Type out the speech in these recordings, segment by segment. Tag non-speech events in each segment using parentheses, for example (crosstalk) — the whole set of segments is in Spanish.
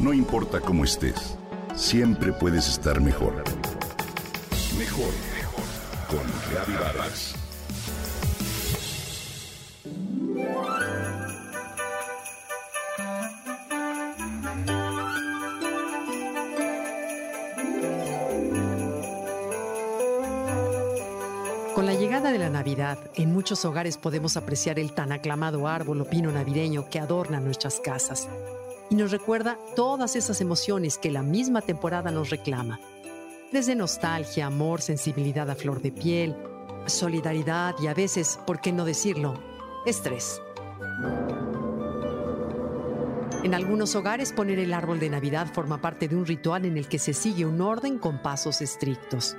No importa cómo estés, siempre puedes estar mejor. Mejor, mejor. Con Reavivadas. Con la llegada de la Navidad, en muchos hogares podemos apreciar el tan aclamado árbol o pino navideño que adorna nuestras casas y nos recuerda todas esas emociones que la misma temporada nos reclama. Desde nostalgia, amor, sensibilidad a flor de piel, solidaridad y a veces, ¿por qué no decirlo?, estrés. En algunos hogares poner el árbol de Navidad forma parte de un ritual en el que se sigue un orden con pasos estrictos.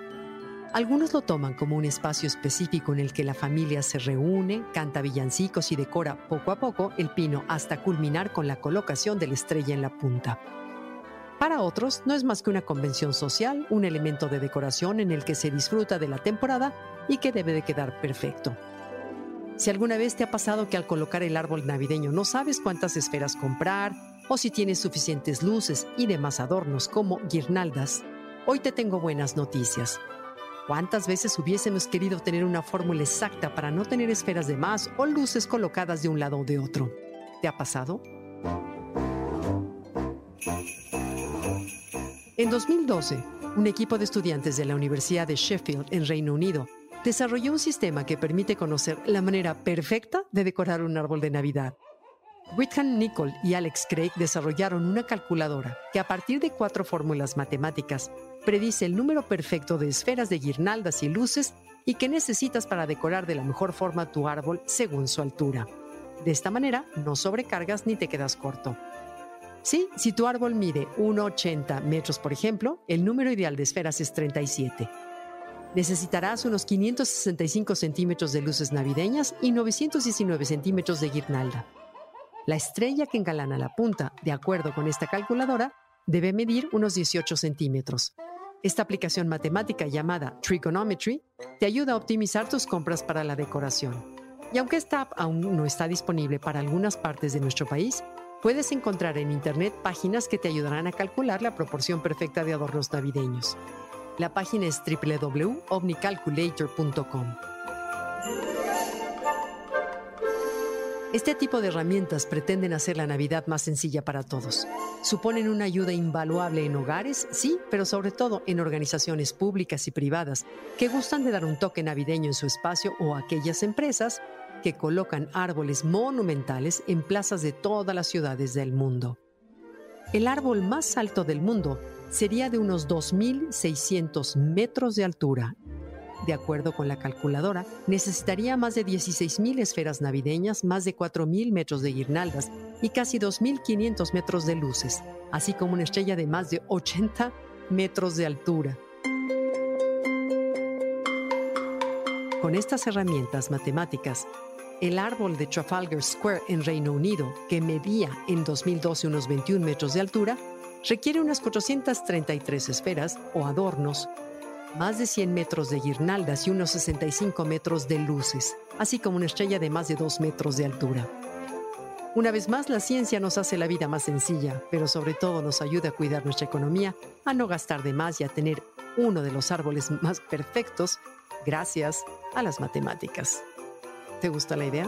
Algunos lo toman como un espacio específico en el que la familia se reúne, canta villancicos y decora poco a poco el pino hasta culminar con la colocación de la estrella en la punta. Para otros no es más que una convención social, un elemento de decoración en el que se disfruta de la temporada y que debe de quedar perfecto. Si alguna vez te ha pasado que al colocar el árbol navideño no sabes cuántas esferas comprar o si tienes suficientes luces y demás adornos como guirnaldas, hoy te tengo buenas noticias. ¿Cuántas veces hubiésemos querido tener una fórmula exacta para no tener esferas de más o luces colocadas de un lado o de otro? ¿Te ha pasado? En 2012, un equipo de estudiantes de la Universidad de Sheffield en Reino Unido desarrolló un sistema que permite conocer la manera perfecta de decorar un árbol de Navidad. Whitham Nicol y Alex Craig desarrollaron una calculadora que a partir de cuatro fórmulas matemáticas predice el número perfecto de esferas de guirnaldas y luces y que necesitas para decorar de la mejor forma tu árbol según su altura. De esta manera no sobrecargas ni te quedas corto. Sí, si tu árbol mide 1,80 metros, por ejemplo, el número ideal de esferas es 37. Necesitarás unos 565 centímetros de luces navideñas y 919 centímetros de guirnalda. La estrella que engalana la punta, de acuerdo con esta calculadora, debe medir unos 18 centímetros. Esta aplicación matemática llamada Trigonometry te ayuda a optimizar tus compras para la decoración. Y aunque esta app aún no está disponible para algunas partes de nuestro país, puedes encontrar en Internet páginas que te ayudarán a calcular la proporción perfecta de adornos navideños. La página es www.omnicalculator.com. Este tipo de herramientas pretenden hacer la Navidad más sencilla para todos. Suponen una ayuda invaluable en hogares, sí, pero sobre todo en organizaciones públicas y privadas que gustan de dar un toque navideño en su espacio o aquellas empresas que colocan árboles monumentales en plazas de todas las ciudades del mundo. El árbol más alto del mundo sería de unos 2.600 metros de altura de acuerdo con la calculadora, necesitaría más de 16.000 esferas navideñas, más de 4.000 metros de guirnaldas y casi 2.500 metros de luces, así como una estrella de más de 80 metros de altura. Con estas herramientas matemáticas, el árbol de Trafalgar Square en Reino Unido, que medía en 2012 unos 21 metros de altura, requiere unas 433 esferas o adornos más de 100 metros de guirnaldas y unos 65 metros de luces, así como una estrella de más de 2 metros de altura. Una vez más, la ciencia nos hace la vida más sencilla, pero sobre todo nos ayuda a cuidar nuestra economía, a no gastar de más y a tener uno de los árboles (laughs) más perfectos gracias a las matemáticas. ¿Te gusta la idea?